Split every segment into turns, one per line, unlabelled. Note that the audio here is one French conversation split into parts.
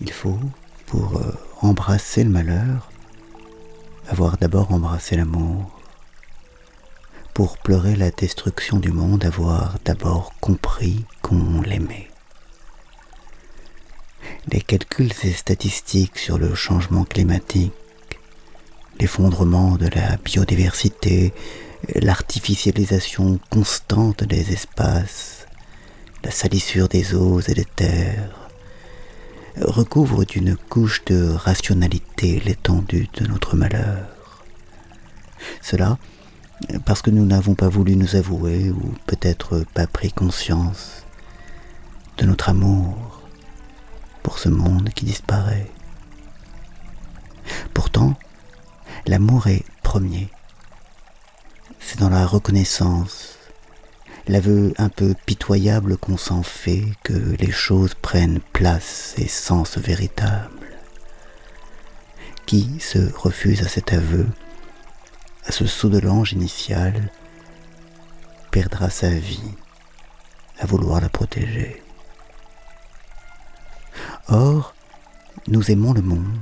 Il faut, pour euh, embrasser le malheur, avoir d'abord embrassé l'amour. Pour pleurer la destruction du monde, avoir d'abord compris qu'on l'aimait. Les calculs et statistiques sur le changement climatique, l'effondrement de la biodiversité, l'artificialisation constante des espaces, la salissure des eaux et des terres, recouvre d'une couche de rationalité l'étendue de notre malheur. Cela parce que nous n'avons pas voulu nous avouer ou peut-être pas pris conscience de notre amour pour ce monde qui disparaît. Pourtant, l'amour est premier. C'est dans la reconnaissance, l'aveu un peu pitoyable qu'on s'en fait que les choses prennent place et sens véritable. Qui se refuse à cet aveu, à ce saut de l'ange initial, perdra sa vie à vouloir la protéger. Or, nous aimons le monde.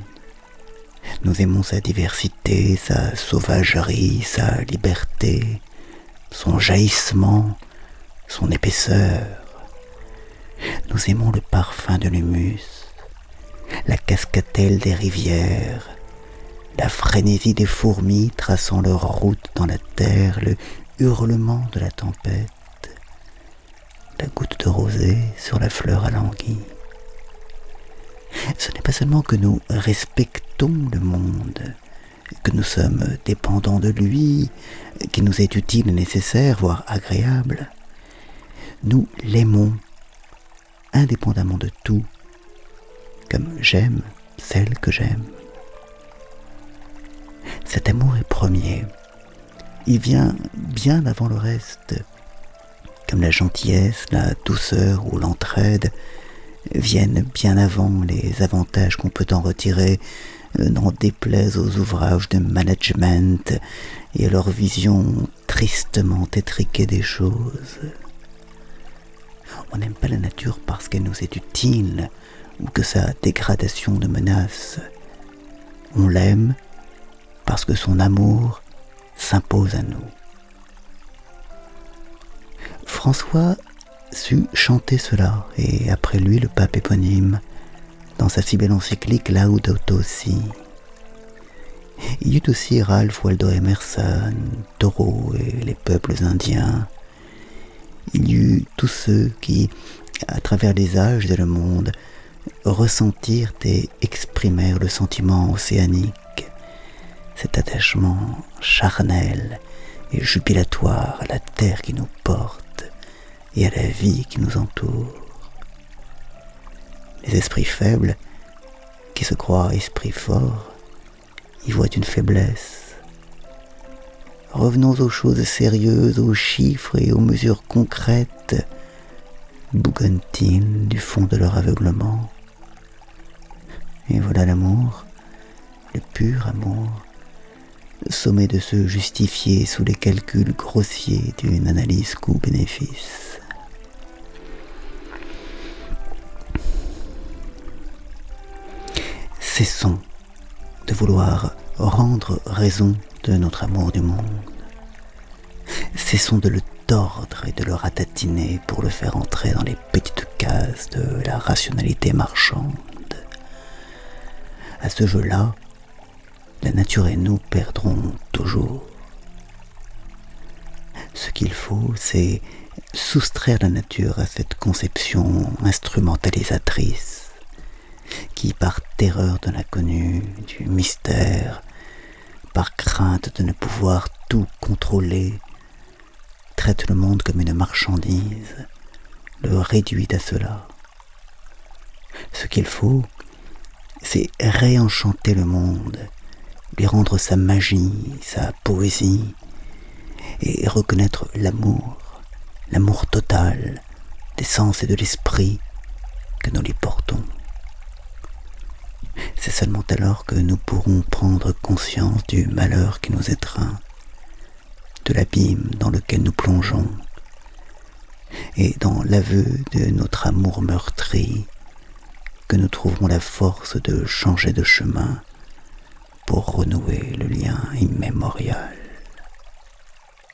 Nous aimons sa diversité, sa sauvagerie, sa liberté, son jaillissement, son épaisseur. Nous aimons le parfum de l'humus, la cascatelle des rivières, la frénésie des fourmis traçant leur route dans la terre, le hurlement de la tempête, la goutte de rosée sur la fleur alanguie. Ce n'est pas seulement que nous respectons le monde, que nous sommes dépendants de lui, qu'il nous est utile et nécessaire, voire agréable nous l'aimons indépendamment de tout, comme j'aime celle que j'aime. Cet amour est premier. Il vient bien avant le reste, comme la gentillesse, la douceur ou l'entraide viennent bien avant les avantages qu'on peut en retirer, euh, n'en déplaise aux ouvrages de management et à leur vision tristement étriquée des choses. On n'aime pas la nature parce qu'elle nous est utile ou que sa dégradation nous menace. On l'aime parce que son amour s'impose à nous. François sut chanter cela, et après lui le pape éponyme, dans sa si belle encyclique Laudato Si. Il y eut aussi Ralph Waldo Emerson, Thoreau et les peuples indiens, il y eut tous ceux qui, à travers les âges et le monde, ressentirent et exprimèrent le sentiment océanique, cet attachement charnel et jubilatoire à la terre qui nous porte et à la vie qui nous entoure. Les esprits faibles, qui se croient esprits forts, y voient une faiblesse Revenons aux choses sérieuses, aux chiffres et aux mesures concrètes, bougonnent-ils du fond de leur aveuglement. Et voilà l'amour, le pur amour, sommet de se justifier sous les calculs grossiers d'une analyse coût-bénéfice. Cessons de vouloir rendre raison de notre amour du monde. Cessons de le tordre et de le ratatiner pour le faire entrer dans les petites cases de la rationalité marchande. À ce jeu-là, la nature et nous perdrons toujours. Ce qu'il faut, c'est soustraire la nature à cette conception instrumentalisatrice qui, par terreur de l'inconnu, du mystère, crainte de ne pouvoir tout contrôler, traite le monde comme une marchandise, le réduit à cela. Ce qu'il faut, c'est réenchanter le monde, lui rendre sa magie, sa poésie, et reconnaître l'amour, l'amour total des sens et de l'esprit que nous lui portons. C'est seulement alors que nous pourrons prendre conscience du malheur qui nous étreint, de l'abîme dans lequel nous plongeons, et dans l'aveu de notre amour meurtri, que nous trouverons la force de changer de chemin pour renouer le lien immémorial.